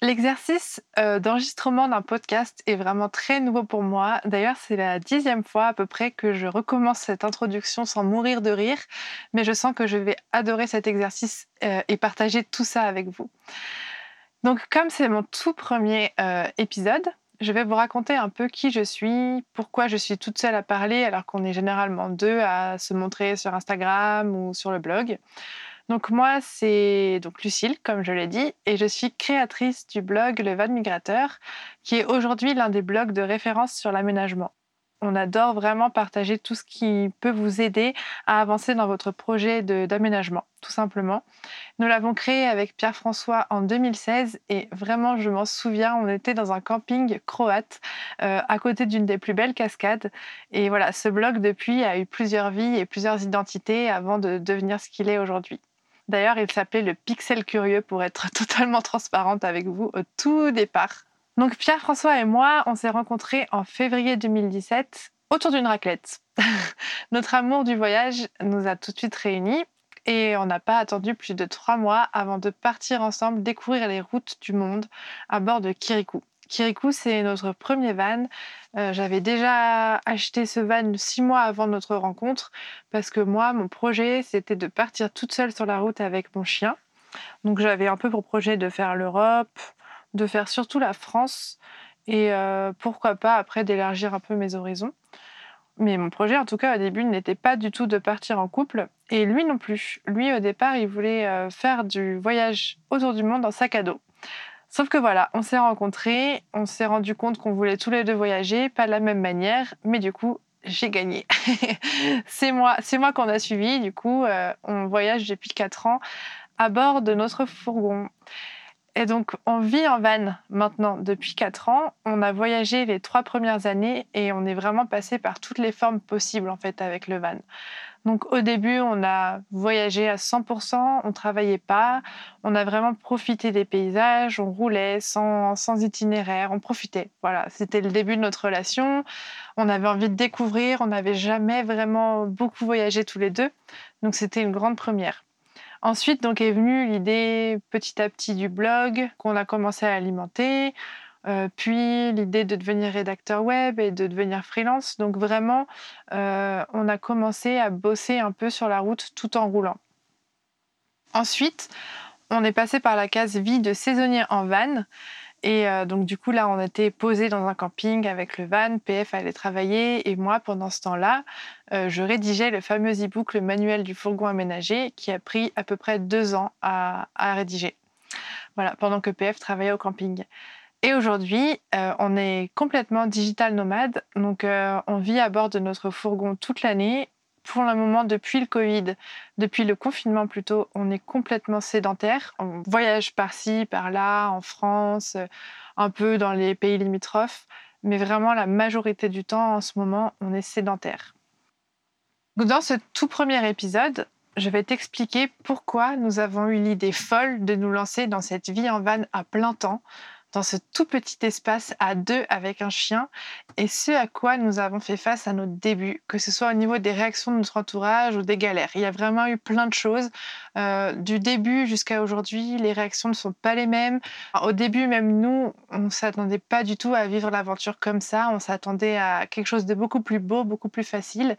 L'exercice euh, d'enregistrement d'un podcast est vraiment très nouveau pour moi. D'ailleurs, c'est la dixième fois à peu près que je recommence cette introduction sans mourir de rire, mais je sens que je vais adorer cet exercice euh, et partager tout ça avec vous. Donc, comme c'est mon tout premier euh, épisode, je vais vous raconter un peu qui je suis, pourquoi je suis toute seule à parler alors qu'on est généralement deux à se montrer sur Instagram ou sur le blog. Donc moi, c'est donc Lucille, comme je l'ai dit, et je suis créatrice du blog Le Van Migrateur, qui est aujourd'hui l'un des blogs de référence sur l'aménagement. On adore vraiment partager tout ce qui peut vous aider à avancer dans votre projet d'aménagement, tout simplement. Nous l'avons créé avec Pierre-François en 2016 et vraiment, je m'en souviens, on était dans un camping croate euh, à côté d'une des plus belles cascades. Et voilà, ce blog depuis a eu plusieurs vies et plusieurs identités avant de devenir ce qu'il est aujourd'hui. D'ailleurs, il s'appelait le Pixel Curieux pour être totalement transparente avec vous au tout départ. Donc Pierre-François et moi, on s'est rencontrés en février 2017 autour d'une raclette. Notre amour du voyage nous a tout de suite réunis et on n'a pas attendu plus de trois mois avant de partir ensemble découvrir les routes du monde à bord de Kirikou. Kirikou, c'est notre premier van. Euh, j'avais déjà acheté ce van six mois avant notre rencontre parce que moi, mon projet, c'était de partir toute seule sur la route avec mon chien. Donc j'avais un peu pour projet de faire l'Europe, de faire surtout la France et euh, pourquoi pas après d'élargir un peu mes horizons. Mais mon projet, en tout cas au début, n'était pas du tout de partir en couple et lui non plus. Lui, au départ, il voulait euh, faire du voyage autour du monde en sac à dos. Sauf que voilà, on s'est rencontrés, on s'est rendu compte qu'on voulait tous les deux voyager, pas de la même manière, mais du coup, j'ai gagné. c'est moi, c'est moi qu'on a suivi. Du coup, euh, on voyage depuis 4 ans à bord de notre fourgon. Et donc, on vit en van maintenant depuis 4 ans. On a voyagé les trois premières années et on est vraiment passé par toutes les formes possibles en fait avec le van. Donc au début, on a voyagé à 100%, on travaillait pas, on a vraiment profité des paysages, on roulait sans, sans itinéraire, on profitait. Voilà, c'était le début de notre relation. On avait envie de découvrir, on n'avait jamais vraiment beaucoup voyagé tous les deux, donc c'était une grande première. Ensuite, donc est venue l'idée petit à petit du blog qu'on a commencé à alimenter. Euh, puis l'idée de devenir rédacteur web et de devenir freelance. Donc vraiment, euh, on a commencé à bosser un peu sur la route tout en roulant. Ensuite, on est passé par la case vie de saisonnier en van. Et euh, donc du coup là, on était posé dans un camping avec le van, PF allait travailler et moi pendant ce temps-là, je rédigeais le fameux e-book, le manuel du fourgon aménagé, qui a pris à peu près deux ans à, à rédiger. Voilà, pendant que PF travaillait au camping. Et aujourd'hui, euh, on est complètement digital nomade, donc euh, on vit à bord de notre fourgon toute l'année. Pour le moment, depuis le Covid, depuis le confinement plutôt, on est complètement sédentaire. On voyage par-ci, par-là, en France, euh, un peu dans les pays limitrophes, mais vraiment la majorité du temps en ce moment, on est sédentaire. Dans ce tout premier épisode, je vais t'expliquer pourquoi nous avons eu l'idée folle de nous lancer dans cette vie en van à plein temps dans ce tout petit espace à deux avec un chien et ce à quoi nous avons fait face à nos débuts, que ce soit au niveau des réactions de notre entourage ou des galères. Il y a vraiment eu plein de choses. Euh, du début jusqu'à aujourd'hui, les réactions ne sont pas les mêmes. au début, même nous, on ne s'attendait pas du tout à vivre l'aventure comme ça. On s'attendait à quelque chose de beaucoup plus beau, beaucoup plus facile.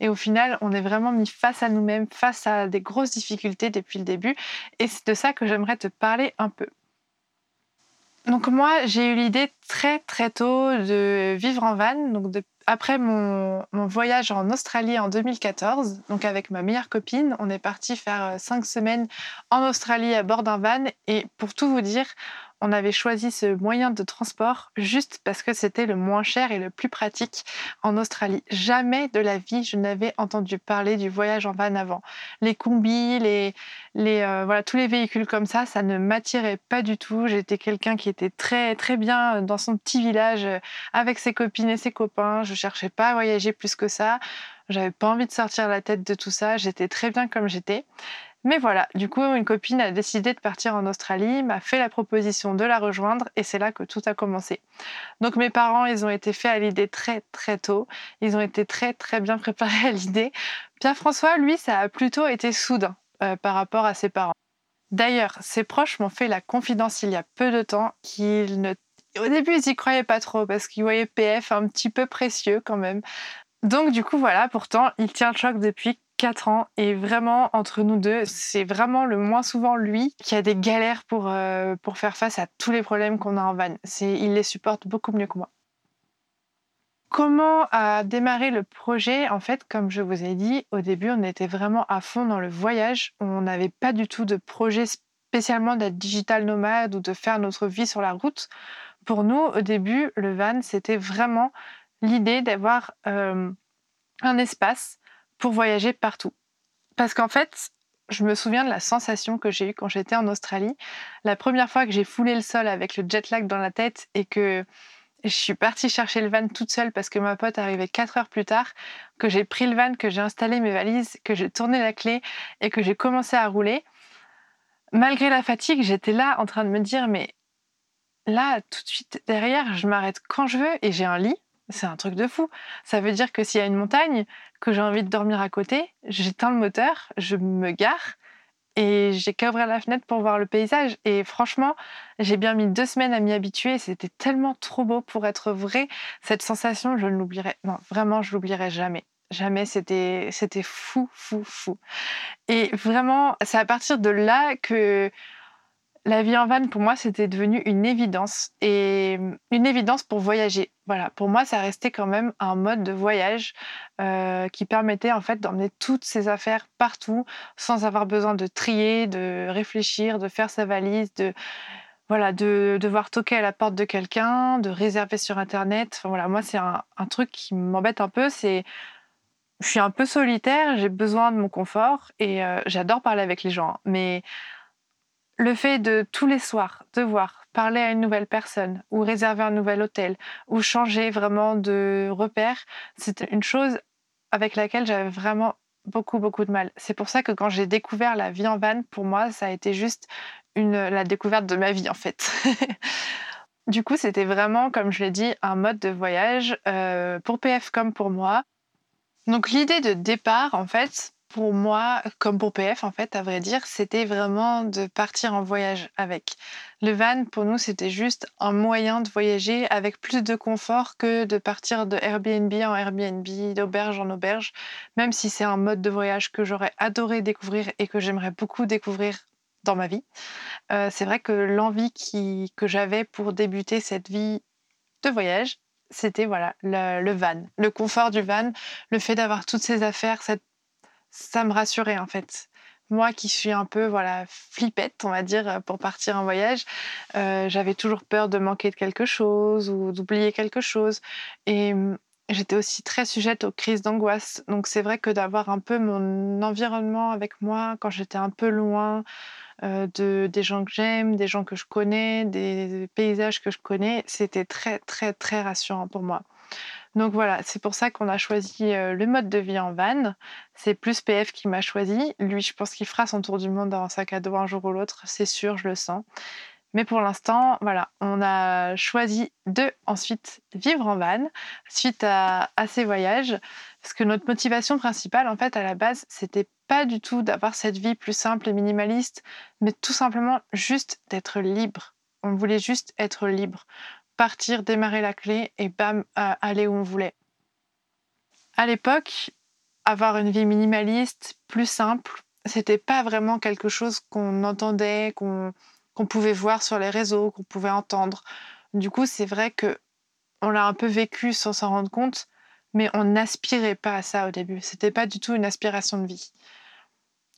Et au final, on est vraiment mis face à nous-mêmes, face à des grosses difficultés depuis le début. Et c'est de ça que j'aimerais te parler un peu. Donc moi, j'ai eu l'idée très très tôt de vivre en van. Donc après mon, voyage en Australie en 2014, donc avec ma meilleure copine, on est parti faire euh, cinq semaines en Australie à bord d'un van. Et pour tout vous dire, on avait choisi ce moyen de transport juste parce que c'était le moins cher et le plus pratique en Australie. Jamais de la vie je n'avais entendu parler du voyage en van avant. Les combis, les, euh, voilà tous les véhicules comme ça, ça ne m'attirait pas du tout. J'étais quelqu'un qui était très très bien dans son petit village euh, avec ses copines et ses copains. Je cherchais pas à voyager plus que ça. J'avais pas envie de sortir la tête de tout ça. J'étais très bien comme j'étais. Mais voilà, du coup, une copine a décidé de partir en Australie, m'a fait la proposition de la rejoindre et c'est là que tout a commencé. Donc mes parents, ils ont été faits à l'idée très très tôt. Ils ont été très très bien préparés à l'idée. Pierre-François, lui, ça a plutôt été soudain euh, par rapport à ses parents. D'ailleurs, ses proches m'ont fait la confidence il y a peu de temps qu'ils ne au début, ils y croyaient pas trop parce qu'ils voyaient PF un petit peu précieux quand même. Donc du coup voilà, pourtant il tient le choc depuis 4 ans et vraiment entre nous deux, c'est vraiment le moins souvent lui qui a des galères pour, euh, pour faire face à tous les problèmes qu'on a en van. Il les supporte beaucoup mieux que moi. Comment a démarré le projet? En fait, comme je vous ai dit, au début, on était vraiment à fond dans le voyage. On n'avait pas du tout de projet spécialement d'être digital nomade ou de faire notre vie sur la route. Pour nous, au début, le van, c'était vraiment l'idée d'avoir euh, un espace pour voyager partout. Parce qu'en fait, je me souviens de la sensation que j'ai eue quand j'étais en Australie. La première fois que j'ai foulé le sol avec le jet lag dans la tête et que je suis partie chercher le van toute seule parce que ma pote arrivait 4 heures plus tard, que j'ai pris le van, que j'ai installé mes valises, que j'ai tourné la clé et que j'ai commencé à rouler. Malgré la fatigue, j'étais là en train de me dire mais là tout de suite derrière, je m'arrête quand je veux et j'ai un lit. C'est un truc de fou. Ça veut dire que s'il y a une montagne, que j'ai envie de dormir à côté, j'éteins le moteur, je me gare et j'ai qu'à ouvrir la fenêtre pour voir le paysage. Et franchement, j'ai bien mis deux semaines à m'y habituer. C'était tellement trop beau pour être vrai. Cette sensation, je ne l'oublierai. Non, vraiment, je l'oublierai jamais. Jamais. C'était, c'était fou, fou, fou. Et vraiment, c'est à partir de là que la vie en van, pour moi, c'était devenu une évidence et une évidence pour voyager. Voilà, pour moi, ça restait quand même un mode de voyage euh, qui permettait en fait d'emmener toutes ses affaires partout sans avoir besoin de trier, de réfléchir, de faire sa valise, de voilà, de devoir toquer à la porte de quelqu'un, de réserver sur internet. voilà, moi, c'est un, truc qui m'embête un peu. C'est je suis un peu solitaire, j'ai besoin de mon confort et euh, j'adore parler avec les gens, mais le fait de tous les soirs devoir parler à une nouvelle personne ou réserver un nouvel hôtel ou changer vraiment de repère, c'était une chose avec laquelle j'avais vraiment beaucoup beaucoup de mal. C'est pour ça que quand j'ai découvert la vie en van, pour moi, ça a été juste la découverte de ma vie en fait. du coup, c'était vraiment, comme je l'ai dit, un mode de voyage euh, pour PF comme pour moi. Donc l'idée de départ, en fait, pour moi, comme pour PF, en fait, à vrai dire, c'était vraiment de partir en voyage avec. Le van, pour nous, c'était juste un moyen de voyager avec plus de confort que de partir de Airbnb en Airbnb, d'auberge en auberge, même si c'est un mode de voyage que j'aurais adoré découvrir et que j'aimerais beaucoup découvrir dans ma vie. Euh, c'est vrai que l'envie que j'avais pour débuter cette vie de voyage, c'était voilà le, le, van, le confort du van, le fait d'avoir toutes ces affaires, cette ça me rassurait en fait. Moi qui suis un peu voilà flippette, on va dire, pour partir en voyage, euh, j'avais toujours peur de manquer de quelque chose ou d'oublier quelque chose. Et mmh, j'étais aussi très sujette aux crises d'angoisse. Donc c'est vrai que d'avoir un peu mon environnement avec moi quand j'étais un peu loin euh, de, des gens que j'aime, des gens que je connais, des paysages que je connais, c'était très très très rassurant pour moi. Donc voilà, c'est pour ça qu'on a choisi euh, le mode de vie en van. C'est plus PF qui m'a choisi. Lui, je pense qu'il fera son tour du monde dans un sac à dos un jour ou l'autre, c'est sûr, je le sens. Mais pour l'instant, voilà, on a choisi de ensuite vivre en van suite à, à, ces voyages. Parce que notre motivation principale, en fait, à la base, c'était pas du tout d'avoir cette vie plus simple et minimaliste, mais tout simplement juste d'être libre. On voulait juste être libre partir, démarrer la clé et bam, aller où on voulait. À l'époque, avoir une vie minimaliste, plus simple, c'était pas vraiment quelque chose qu'on entendait, qu'on pouvait voir sur les réseaux, qu'on pouvait entendre. Du coup, c'est vrai que on l'a un peu vécu sans s'en rendre compte, mais on n'aspirait pas à ça au début. C'était pas du tout une aspiration de vie.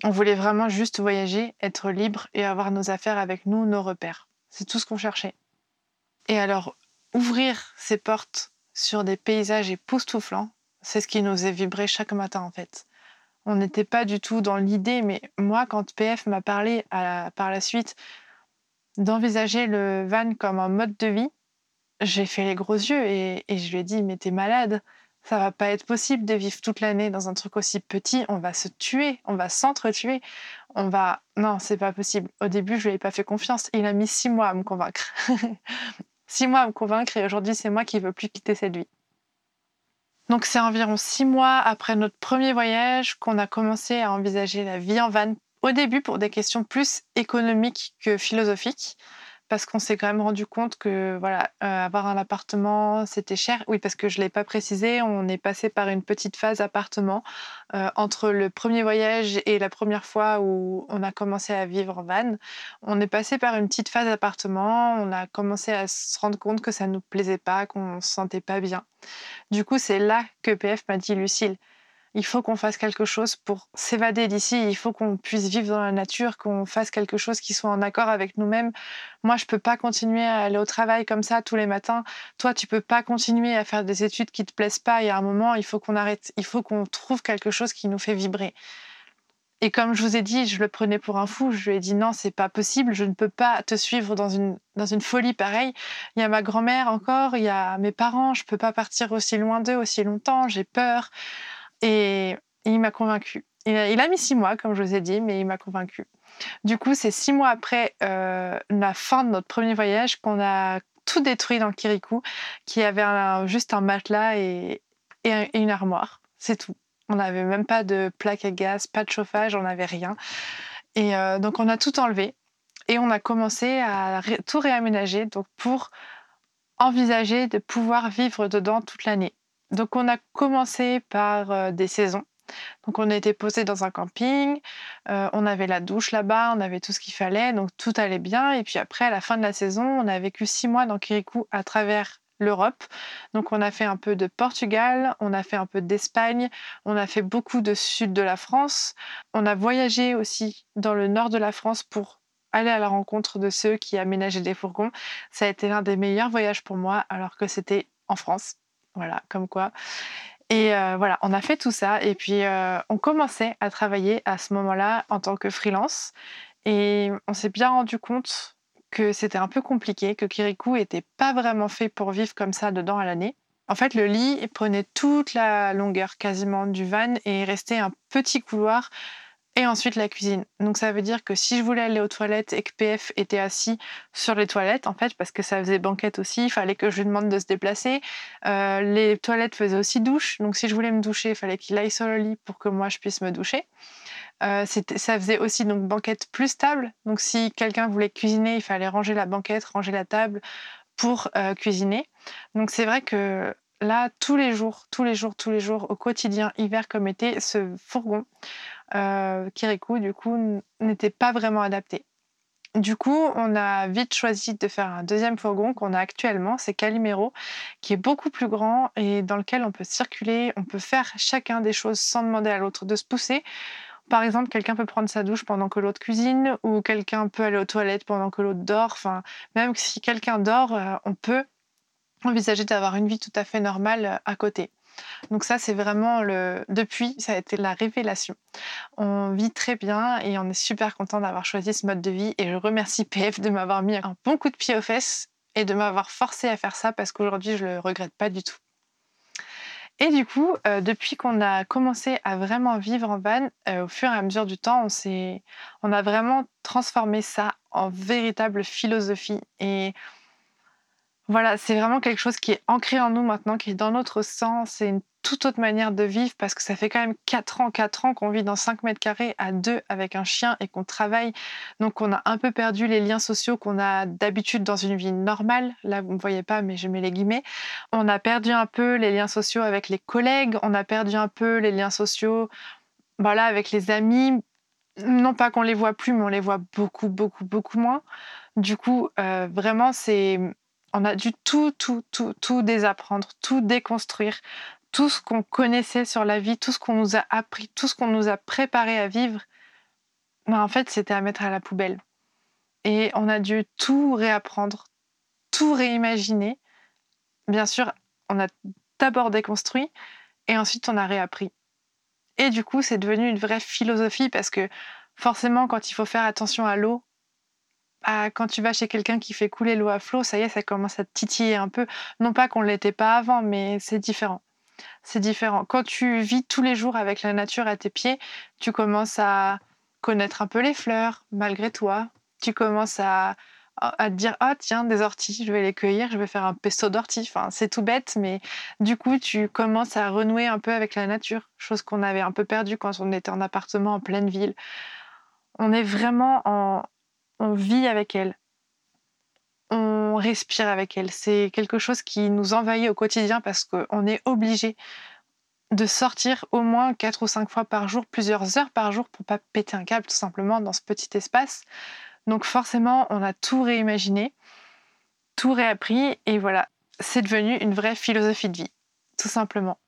On voulait vraiment juste voyager, être libre et avoir nos affaires avec nous, nos repères. C'est tout ce qu'on cherchait. Et alors, ouvrir ses portes sur des paysages époustouflants, c'est ce qui nous faisait vibrer chaque matin en fait. On n'était pas du tout dans l'idée, mais moi, quand PF m'a parlé par la suite d'envisager le van comme un mode de vie, j'ai fait les gros yeux et, je lui ai dit Mais t'es malade, ça va pas être possible de vivre toute l'année dans un truc aussi petit, on va se tuer, on va s'entretuer, on va... Non, c'est pas possible. Au début, je lui ai pas fait confiance. Il a mis six mois à me convaincre. six mois à me convaincre et aujourd'hui, c'est moi qui veux plus quitter cette vie. Donc c'est environ six mois après notre premier voyage qu'on a commencé à envisager la vie en van. Au début pour des questions plus économiques que philosophiques parce qu'on s'est quand même rendu compte que voilà, euh, avoir un appartement, c'était cher. Oui, parce que je ne l'ai pas précisé, on est passé par une petite phase appartement euh, entre le premier voyage et la première fois où on a commencé à vivre en van. On est passé par une petite phase appartement, on a commencé à se rendre compte que ça ne nous plaisait pas, qu'on ne se sentait pas bien. Du coup, c'est là que PF m'a dit, Lucille, il faut qu'on fasse quelque chose pour s'évader d'ici, il faut qu'on puisse vivre dans la nature, qu'on fasse quelque chose qui soit en accord avec nous-mêmes. Moi, je peux pas continuer à aller au travail comme ça tous les matins. Toi, tu peux pas continuer à faire des études qui te plaisent pas. Il y a un moment, il faut qu'on arrête, il faut qu'on trouve quelque chose qui nous fait vibrer. Et comme je vous ai dit, je le prenais pour un fou. Je lui ai dit non, c'est pas possible. Je ne peux pas te suivre dans une, dans une folie pareille. Il y a ma grand-mère encore, il y a mes parents. Je peux pas partir aussi loin d'eux aussi longtemps. J'ai peur. Et il m'a convaincu. Il a, mis six mois, comme je vous ai dit, mais il m'a convaincu. Du coup, c'est six mois après euh, la fin de notre premier voyage qu'on a tout détruit dans le Kirikou, qui avait juste un matelas et, une armoire. C'est tout. On n'avait même pas de plaque à gaz, pas de chauffage, on n'avait rien. Et euh, donc, on a tout enlevé et on a commencé à tout réaménager donc pour envisager de pouvoir vivre dedans toute l'année. Donc on a commencé par euh, des saisons. Donc on était posé dans un camping, euh, on avait la douche là-bas, on avait tout ce qu'il fallait, donc tout allait bien. Et puis après, à la fin de la saison, on a vécu six mois dans Kirikou à travers l'Europe. Donc on a fait un peu de Portugal, on a fait un peu d'Espagne, on a fait beaucoup de sud de la France. On a voyagé aussi dans le nord de la France pour aller à la rencontre de ceux qui aménageaient des fourgons. Ça a été l'un des meilleurs voyages pour moi alors que c'était en France. Voilà, comme quoi. Et voilà, on a fait tout ça. Et puis, on commençait à travailler à ce moment-là en tant que freelance. Et on s'est bien rendu compte que c'était un peu compliqué, que Kirikou n'était pas vraiment fait pour vivre comme ça dedans à l'année. En fait, le lit prenait toute la longueur quasiment du van et restait un petit couloir et ensuite la cuisine. Donc ça veut dire que si je voulais aller aux toilettes et que PF était assis sur les toilettes, en fait, parce que ça faisait banquette aussi, il fallait que je lui demande de se déplacer. Euh, les toilettes faisaient aussi douche, donc si je voulais me doucher, il fallait qu'il aille sur le lit pour que moi je puisse me doucher. Euh, ça faisait aussi donc banquette plus stable. Donc si quelqu'un voulait cuisiner, il fallait ranger la banquette, ranger la table pour euh, cuisiner. Donc c'est vrai que là, tous les jours, tous les jours, tous les jours, au quotidien, hiver comme été, ce fourgon euh, Kirikou, du coup, n'était pas vraiment adapté. Du coup, on a vite choisi de faire un deuxième fourgon qu'on a actuellement, c'est Calimero, qui est beaucoup plus grand et dans lequel on peut circuler, on peut faire chacun des choses sans demander à l'autre de se pousser. Par exemple, quelqu'un peut prendre sa douche pendant que l'autre cuisine, ou quelqu'un peut aller aux toilettes pendant que l'autre dort. Enfin, même si quelqu'un dort, euh, on peut envisager d'avoir une vie tout à fait normale euh, à côté. Donc ça, c'est vraiment le... Depuis, ça a été la révélation. On vit très bien et on est super content d'avoir choisi ce mode de vie. Et je remercie PF de m'avoir mis un bon coup de pied aux fesses et de m'avoir forcé à faire ça parce qu'aujourd'hui, je le regrette pas du tout. Et du coup, euh, depuis qu'on a commencé à vraiment vivre en van, euh, au fur et à mesure du temps, on, on a vraiment transformé ça en véritable philosophie. Et voilà, c'est vraiment quelque chose qui est ancré en nous maintenant, qui est dans notre sang. C'est une toute autre manière de vivre parce que ça fait quand même 4 ans, 4 ans qu'on vit dans 5 mètres carrés à deux avec un chien et qu'on travaille. Donc on a un peu perdu les liens sociaux qu'on a d'habitude dans une vie normale. Là, vous ne voyez pas, mais je mets les guillemets. On a perdu un peu les liens sociaux avec les collègues. On a perdu un peu les liens sociaux voilà, avec les amis. Non pas qu'on les voit plus, mais on les voit beaucoup, beaucoup, beaucoup moins. Du coup, euh, vraiment, c'est on a dû tout, tout, tout, tout désapprendre, tout déconstruire, tout ce qu'on connaissait sur la vie, tout ce qu'on nous a appris, tout ce qu'on nous a préparé à vivre, ben en fait, c'était à mettre à la poubelle. Et on a dû tout réapprendre, tout réimaginer. Bien sûr, on a d'abord déconstruit et ensuite on a réappris. Et du coup, c'est devenu une vraie philosophie parce que forcément, quand il faut faire attention à l'eau, quand tu vas chez quelqu'un qui fait couler l'eau à flot, ça y est, ça commence à titiller un peu. Non pas qu'on ne l'était pas avant, mais c'est différent. C'est différent. Quand tu vis tous les jours avec la nature à tes pieds, tu commences à connaître un peu les fleurs, malgré toi. Tu commences à, te dire ah tiens des orties je vais les cueillir je vais faire un pesto d'orties enfin c'est tout bête mais du coup tu commences à renouer un peu avec la nature chose qu'on avait un peu perdue quand on était en appartement en pleine ville on est vraiment en, on vit avec elle, on respire avec elle. C'est quelque chose qui nous envahit au quotidien parce qu'on est obligé de sortir au moins quatre ou cinq fois par jour, plusieurs heures par jour pour pas péter un câble tout simplement dans ce petit espace. Donc forcément, on a tout réimaginé, tout réappris et voilà, c'est devenu une vraie philosophie de vie, tout simplement.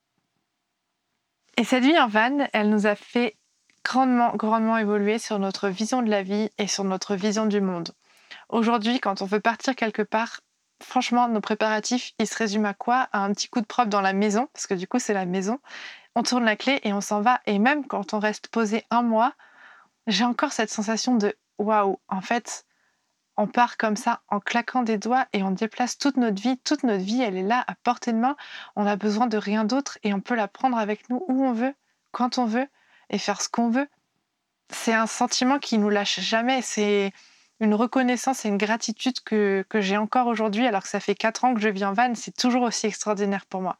Et cette vie en van, elle nous a fait grandement, grandement évolué sur notre vision de la vie et sur notre vision du monde. Aujourd'hui, quand on veut partir quelque part, franchement, nos préparatifs, ils se résument à quoi? À un petit coup de propre dans la maison, parce que du coup, c'est la maison. On tourne la clé et on s'en va. Et même quand on reste posé un mois, j'ai encore cette sensation de waouh, en fait, on part comme ça en claquant des doigts et on déplace toute notre vie. Toute notre vie, elle est là à portée de main. On a besoin de rien d'autre et on peut la prendre avec nous où on veut, quand on veut et faire ce qu'on veut. C'est un sentiment qui nous lâche jamais. C'est une reconnaissance et une gratitude que, que j'ai encore aujourd'hui, alors que ça fait 4 ans que je vis en van. C'est toujours aussi extraordinaire pour moi.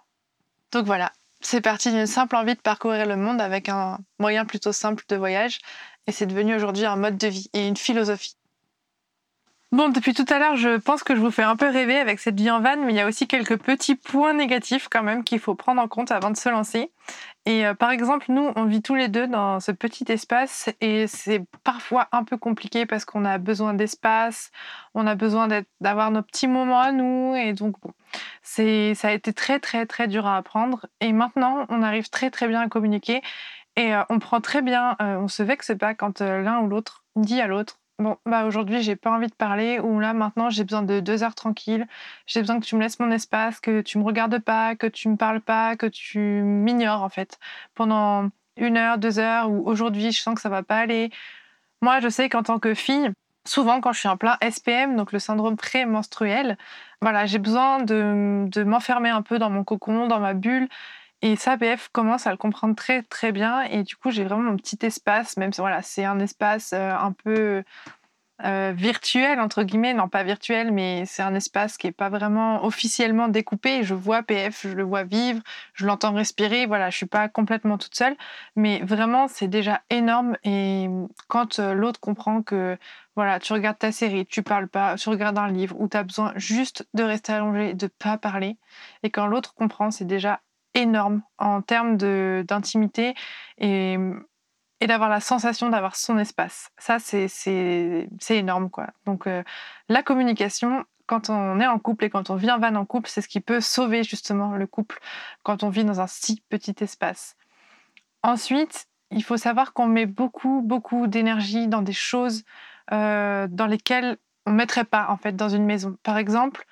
Donc voilà, c'est parti d'une simple envie de parcourir le monde avec un moyen plutôt simple de voyage. Et c'est devenu aujourd'hui un mode de vie et une philosophie. Bon, depuis tout à l'heure, je pense que je vous fais un peu rêver avec cette vie en van, mais il y a aussi quelques petits points négatifs quand même qu'il faut prendre en compte avant de se lancer. Et euh, par exemple, nous, on vit tous les deux dans ce petit espace et c'est parfois un peu compliqué parce qu'on a besoin d'espace, on a besoin d'avoir nos petits moments à nous et donc bon, c'est ça a été très très très dur à apprendre et maintenant on arrive très très bien à communiquer et euh, on prend très bien, euh, on se vexe pas quand l'un ou l'autre dit à l'autre Bon, bah aujourd'hui, j'ai pas envie de parler, ou là, maintenant, j'ai besoin de deux heures tranquilles. J'ai besoin que tu me laisses mon espace, que tu me regardes pas, que tu me parles pas, que tu m'ignores, en fait, pendant une heure, deux heures, ou aujourd'hui, je sens que ça va pas aller. Moi, je sais qu'en tant que fille, souvent, quand je suis en plein SPM, donc le syndrome pré-menstruel, voilà, j'ai besoin de, de m'enfermer un peu dans mon cocon, dans ma bulle, et ça, BF commence à le comprendre très très bien. Et du coup, j'ai vraiment mon petit espace, même si voilà, c'est un espace euh, un peu euh, virtuel, entre guillemets. Non, pas virtuel, mais c'est un espace qui n'est pas vraiment officiellement découpé. Je vois PF, je le vois vivre, je l'entends respirer. Voilà, je suis pas complètement toute seule. Mais vraiment, c'est déjà énorme. Et quand euh, l'autre comprend que voilà, tu regardes ta série, tu parles pas, tu regardes un livre où tu as besoin juste de rester allongé, de pas parler. Et quand l'autre comprend, c'est déjà énorme en termes d'intimité et, et d'avoir la sensation d'avoir son espace. Ça, c'est énorme. quoi. Donc, euh, la communication, quand on est en couple et quand on vit en van en couple, c'est ce qui peut sauver justement le couple quand on vit dans un si petit espace. Ensuite, il faut savoir qu'on met beaucoup, beaucoup d'énergie dans des choses euh, dans lesquelles on ne mettrait pas en fait dans une maison. Par exemple,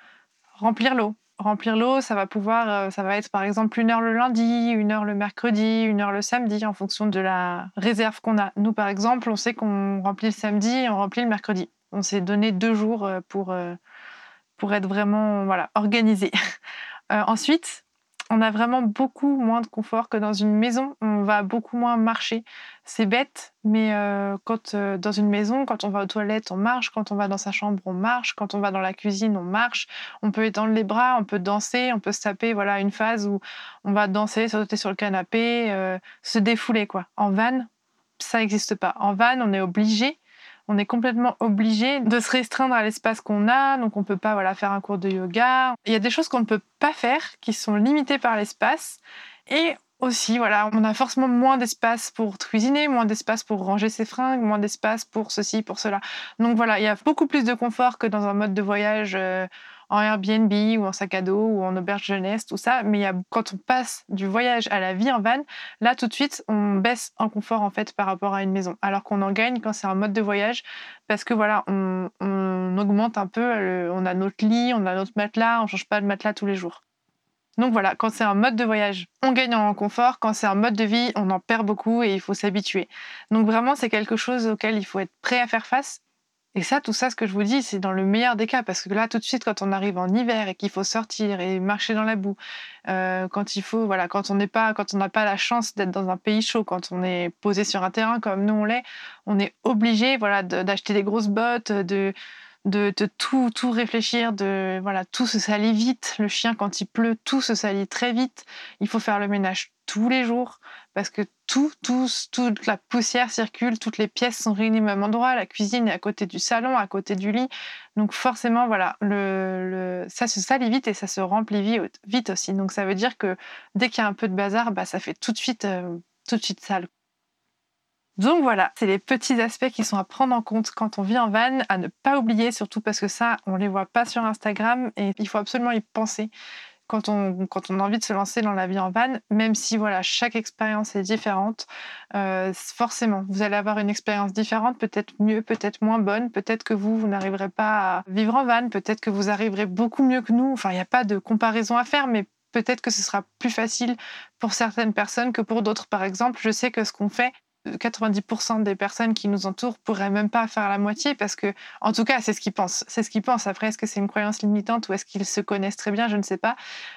remplir l'eau remplir l'eau, ça va pouvoir, euh, ça va être par exemple une heure le lundi, une heure le mercredi, une heure le samedi, en fonction de la réserve qu'on a. Nous, par exemple, on sait qu'on remplit le samedi et on remplit le mercredi. On s'est donné deux jours euh, pour, euh, pour être vraiment voilà, organisé. ensuite, on a vraiment beaucoup moins de confort que dans une maison. On va beaucoup moins marcher. C'est bête, mais euh, quand euh, dans une maison, quand on va aux toilettes, on marche. Quand on va dans sa chambre, on marche. Quand on va dans la cuisine, on marche. On peut étendre les bras, on peut danser, on peut se taper. Voilà une phase où on va danser, sauter sur le canapé, euh, se défouler quoi. En van, ça n'existe pas. En van, on est obligé on est complètement obligé de se restreindre à l'espace qu'on a, donc on peut pas voilà, faire un cours de yoga. Il y a des choses qu'on ne peut pas faire, qui sont limitées par l'espace. Et aussi, voilà, on a forcément moins d'espace pour cuisiner, moins d'espace pour ranger ses fringues, moins d'espace pour ceci, pour cela. Donc voilà, il y a beaucoup plus de confort que dans un mode de voyage euh, en Airbnb ou en sac à dos ou en auberge jeunesse, tout ça. Mais y a, quand on passe du voyage à la vie en van, là tout de suite, on baisse en confort en fait par rapport à une maison. Alors qu'on en gagne quand c'est un mode de voyage parce que voilà, on, augmente un peu, on a notre lit, on a notre matelas, on change pas de matelas tous les jours. Donc voilà, quand c'est un mode de voyage, on gagne en confort. Quand c'est un mode de vie, on en perd beaucoup et il faut s'habituer. Donc vraiment, c'est quelque chose auquel il faut être prêt à faire face et ça, tout ça, ce que je vous dis, c'est dans le meilleur des cas, parce que là, tout de suite, quand on arrive en hiver et qu'il faut sortir et marcher dans la boue, euh, quand il faut, voilà, quand on n'est pas, quand on n'a pas la chance d'être dans un pays chaud, quand on est posé sur un terrain comme nous on l'est, on est obligé, voilà, d'acheter des grosses bottes, de de, tout, tout réfléchir, de voilà, tout se salit vite. Le chien, quand il pleut, tout se salit très vite. Il faut faire le ménage tous les jours parce que tout, tout, toute la poussière circule, toutes les pièces sont réunies au même endroit. La cuisine est à côté du salon, à côté du lit. Donc forcément, voilà, le, ça se salit vite et ça se remplit vite aussi. Donc ça veut dire que dès qu'il y a un peu de bazar, bah, ça fait tout de suite, euh, tout de suite sale. Donc voilà, c'est les petits aspects qui sont à prendre en compte quand on vit en van, à ne pas oublier, surtout parce que ça, on les voit pas sur Instagram et il faut absolument y penser quand on, quand on a envie de se lancer dans la vie en van, même si voilà, chaque expérience est différente. Euh, forcément, vous allez avoir une expérience différente, peut-être mieux, peut-être moins bonne, peut-être que vous, vous n'arriverez pas à vivre en van, peut-être que vous arriverez beaucoup mieux que nous. Enfin, il n'y a pas de comparaison à faire, mais peut-être que ce sera plus facile pour certaines personnes que pour d'autres. Par exemple, je sais que ce qu'on fait, 90% des personnes qui nous entourent pourraient même pas faire la moitié parce que, en tout cas, c'est ce qu'ils pensent. C'est ce qu'ils pensent. Après, est-ce que c'est une croyance limitante ou est-ce qu'ils se connaissent très bien? Je ne sais pas.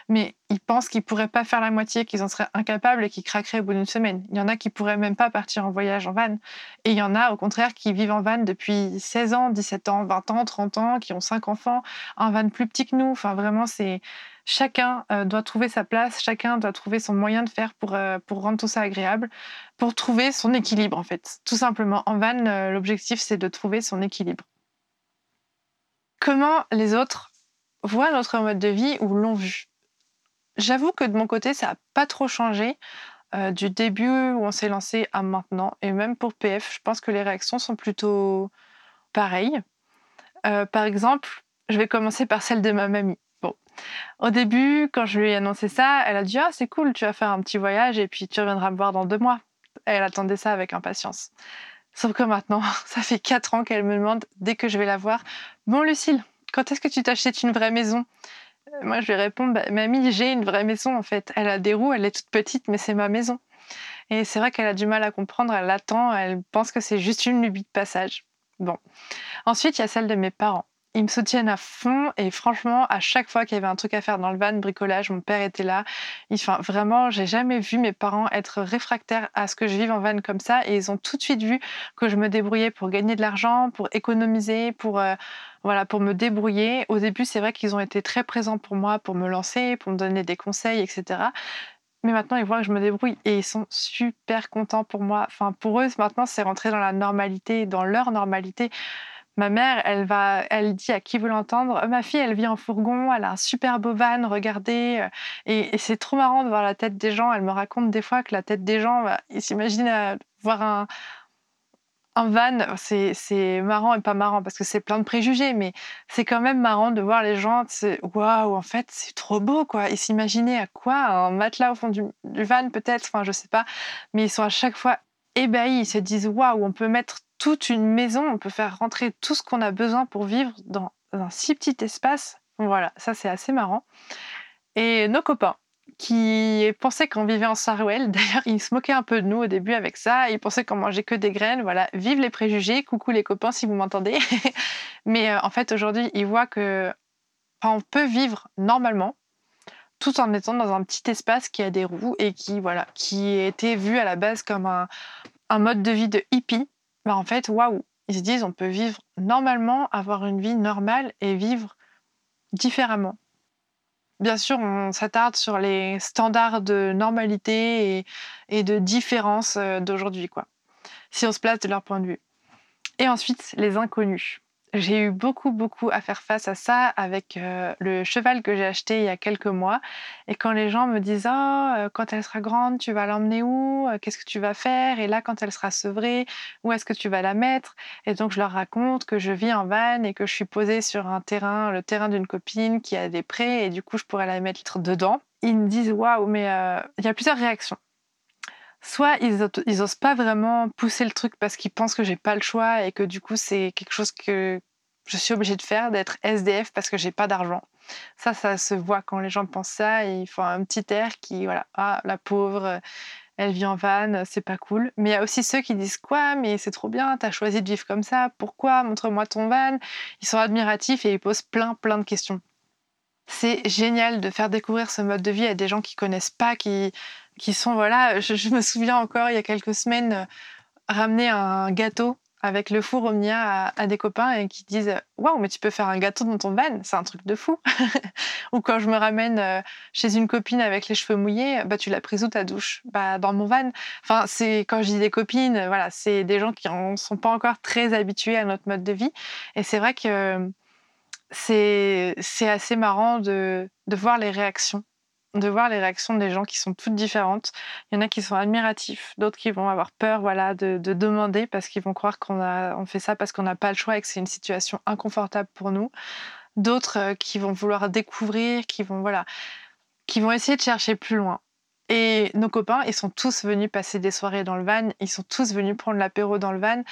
Mais ils pensent qu'ils pourraient pas faire la moitié, qu'ils en seraient incapables et qu'ils craqueraient au bout d'une semaine. Il y en a qui pourraient même pas partir en voyage en van. Et il y en a, au contraire, qui vivent en van depuis 16 ans, 17 ans, 20 ans, 30 ans, qui ont 5 enfants, un van plus petit que nous. Enfin, vraiment, c'est chacun euh, doit trouver sa place, chacun doit trouver son moyen de faire pour, euh, pour rendre tout ça agréable, pour trouver son équilibre en fait. Tout simplement, en van, euh, l'objectif c'est de trouver son équilibre. Comment les autres voient notre mode de vie ou l'ont vu? J'avoue que de mon côté, ça n'a pas trop changé du début où on s'est lancé à maintenant. Et même pour PF, je pense que les réactions sont plutôt pareilles. par exemple, je vais commencer par celle de ma mamie. Au début, quand je lui ai annoncé ça, elle a dit Ah, c'est cool, tu vas faire un petit voyage et puis tu reviendras me voir dans deux mois. Elle attendait ça avec impatience. Sauf que maintenant, ça fait quatre ans qu'elle me demande, dès que je vais la voir Bon, Lucille, quand est-ce que tu t'achètes une vraie maison? Moi, je lui réponds bah, Mamie, j'ai une vraie maison en fait. Elle a des roues, elle est toute petite, mais c'est ma maison. Et c'est vrai qu'elle a du mal à comprendre, elle attend, elle pense que c'est juste une lubie de passage. Bon. Ensuite, il y a celle de mes parents ils me soutiennent à fond et franchement, à chaque fois qu'il y avait un truc à faire dans le van, bricolage, mon père était là. Enfin, vraiment, j'ai jamais vu mes parents être réfractaires à ce que je vive en van comme ça et ils ont tout de suite vu que je me débrouillais pour gagner de l'argent, pour économiser, pour euh, voilà, pour me débrouiller. Au début, c'est vrai qu'ils ont été très présents pour moi, pour me lancer, pour me donner des conseils, etc. Mais maintenant, ils voient que je me débrouille et ils sont super contents pour moi. Enfin, pour eux, maintenant, c'est rentré dans la normalité, dans leur normalité. Ma mère, elle va, elle dit à qui veut l'entendre, ma fille, elle vit en fourgon, elle a un super beau van, regardez. Euh, et, c'est trop marrant de voir la tête des gens. Elle me raconte des fois que la tête des gens, bah, ils s'imaginent euh, voir un, un van, c'est marrant et pas marrant parce que c'est plein de préjugés, mais c'est quand même marrant de voir les gens, waouh, en fait, c'est trop beau, quoi. Ils s'imaginaient à quoi Un matelas au fond du, van, peut-être, enfin, je sais pas, mais ils sont à chaque fois ébahis, ils se disent waouh, on peut mettre toute une maison, on peut faire rentrer tout ce qu'on a besoin pour vivre dans un si petit espace. Voilà, ça c'est assez marrant. Et nos copains, qui pensaient qu'on vivait en Sarwell. D'ailleurs, ils se moquaient un peu de nous au début avec ça. Ils pensaient qu'on mangeait que des graines. Voilà, vive les préjugés. Coucou les copains si vous m'entendez. Mais euh, en fait, aujourd'hui, ils voient que on peut vivre normalement tout en étant dans un petit espace qui a des roues et qui, voilà, qui était vu à la base comme un, mode de vie de hippie. Bah en fait, waouh, ils se disent on peut vivre normalement, avoir une vie normale et vivre différemment. Bien sûr, on s'attarde sur les standards de normalité et, et de différence euh, d'aujourd'hui, quoi. Si on se place de leur point de vue. Et ensuite, les inconnus. J'ai eu beaucoup, beaucoup à faire face à ça avec euh, le cheval que j'ai acheté il y a quelques mois. Et quand les gens me disent oh, quand elle sera grande, tu vas l'emmener où? Qu'est-ce que tu vas faire? Et là, quand elle sera sevrée, où est-ce que tu vas la mettre? Et donc, je leur raconte que je vis en van et que je suis posée sur un terrain, le terrain d'une copine qui a des prés, et du coup, je pourrais la mettre dedans. Ils me disent waouh, mais il y a plusieurs réactions soit ils, n'osent pas vraiment pousser le truc parce qu'ils pensent que j'ai pas le choix et que du coup c'est quelque chose que je suis obligée de faire, d'être SDF parce que j'ai pas d'argent. Ça, ça se voit quand les gens pensent ça et ils font un petit air qui, voilà, ah, la pauvre, elle vit en van, c'est pas cool. Mais il y a aussi ceux qui disent quoi, mais c'est trop bien, t'as choisi de vivre comme ça, pourquoi? Montre-moi ton van. Ils sont admiratifs et ils posent plein, plein de questions. C'est génial de faire découvrir ce mode de vie à des gens qui connaissent pas, qui qui sont, voilà, je, me souviens encore il y a quelques semaines, ramener un gâteau avec le four Omnia à, à, des copains et qui disent Waouh, mais tu peux faire un gâteau dans ton van, c'est un truc de fou. Ou quand je me ramène euh, chez une copine avec les cheveux mouillés, bah, tu l'as prise où ta douche bah, Dans mon van. Enfin, c'est quand je dis des copines, voilà, c'est des gens qui ne sont pas encore très habitués à notre mode de vie. Et c'est vrai que c'est assez marrant de, de voir les réactions de voir les réactions des gens qui sont toutes différentes. Il y en a qui sont admiratifs, d'autres qui vont avoir peur voilà, de, demander parce qu'ils vont croire qu'on on fait ça parce qu'on n'a pas le choix et que c'est une situation inconfortable pour nous. D'autres euh, qui vont vouloir découvrir, qui vont, voilà, qui vont essayer de chercher plus loin. Et nos copains, ils sont tous venus passer des soirées dans le van, ils sont tous venus prendre l'apéro dans le van,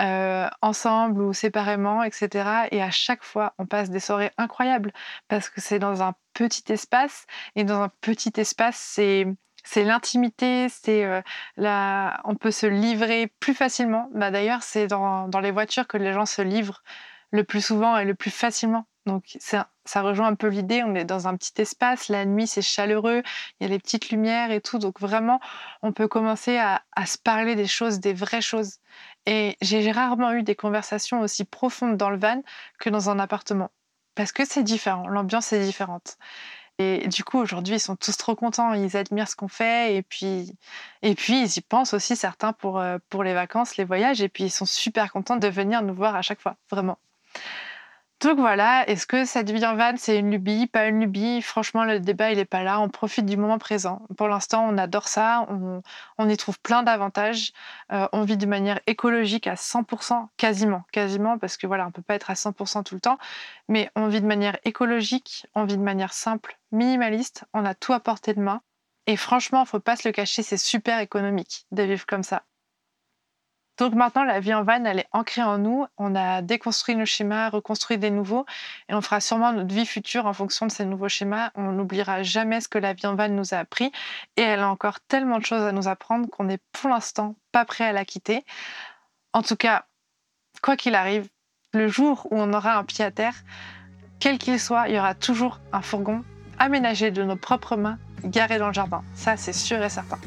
euh, ensemble ou séparément, etc. Et à chaque fois, on passe des soirées incroyables parce que c'est dans un petit espace et dans un petit espace, c'est c'est l'intimité, c'est euh, la... on peut se livrer plus facilement. Bah, D'ailleurs, c'est dans, dans les voitures que les gens se livrent le plus souvent et le plus facilement. Donc ça, ça rejoint un peu l'idée, on est dans un petit espace, la nuit c'est chaleureux, il y a les petites lumières et tout, donc vraiment on peut commencer à, se parler des choses, des vraies choses. Et j'ai rarement eu des conversations aussi profondes dans le van que dans un appartement, parce que c'est différent, l'ambiance est différente. Et du coup, aujourd'hui, ils sont tous trop contents, ils admirent ce qu'on fait, et puis, et puis ils y pensent aussi certains pour, euh, pour les vacances, les voyages, et puis ils sont super contents de venir nous voir à chaque fois, vraiment. Donc voilà, est-ce que cette vie en van, c'est une lubie, pas une lubie? Franchement, le débat, il n'est pas là. On profite du moment présent. Pour l'instant, on adore ça. On, y trouve plein d'avantages. Euh, on vit de manière écologique à 100%, quasiment, quasiment, parce que voilà, on ne peut pas être à 100% tout le temps. Mais on vit de manière écologique, on vit de manière simple, minimaliste. On a tout à portée de main. Et franchement, il faut pas se le cacher, c'est super économique de vivre comme ça. Donc maintenant, la vie en van, elle est ancrée en nous. On a déconstruit nos schémas, reconstruit des nouveaux, et on fera sûrement notre vie future en fonction de ces nouveaux schémas. On n'oubliera jamais ce que la vie en van nous a appris, et elle a encore tellement de choses à nous apprendre qu'on n'est pour l'instant pas prêt à la quitter. En tout cas, quoi qu'il arrive, le jour où on aura un pied à terre, quel qu'il soit, il y aura toujours un fourgon aménagé de nos propres mains, garé dans le jardin. Ça, c'est sûr et certain.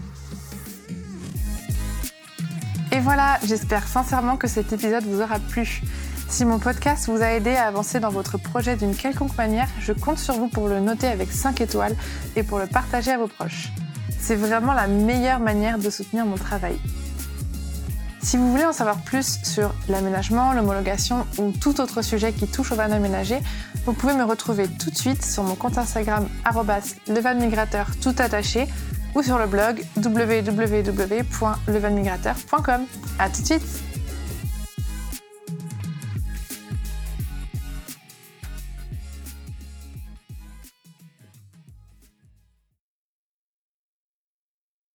Et voilà, j'espère sincèrement que cet épisode vous aura plu. Si mon podcast vous a aidé à avancer dans votre projet d'une quelconque manière, je compte sur vous pour le noter avec 5 étoiles et pour le partager à vos proches. C'est vraiment la meilleure manière de soutenir mon travail. Si vous voulez en savoir plus sur l'aménagement, l'homologation ou tout autre sujet qui touche au van aménagé, vous pouvez me retrouver tout de suite sur mon compte Instagram levanmigrateur tout attaché ou sur le blog www.levanmigrateur.com. À tout de suite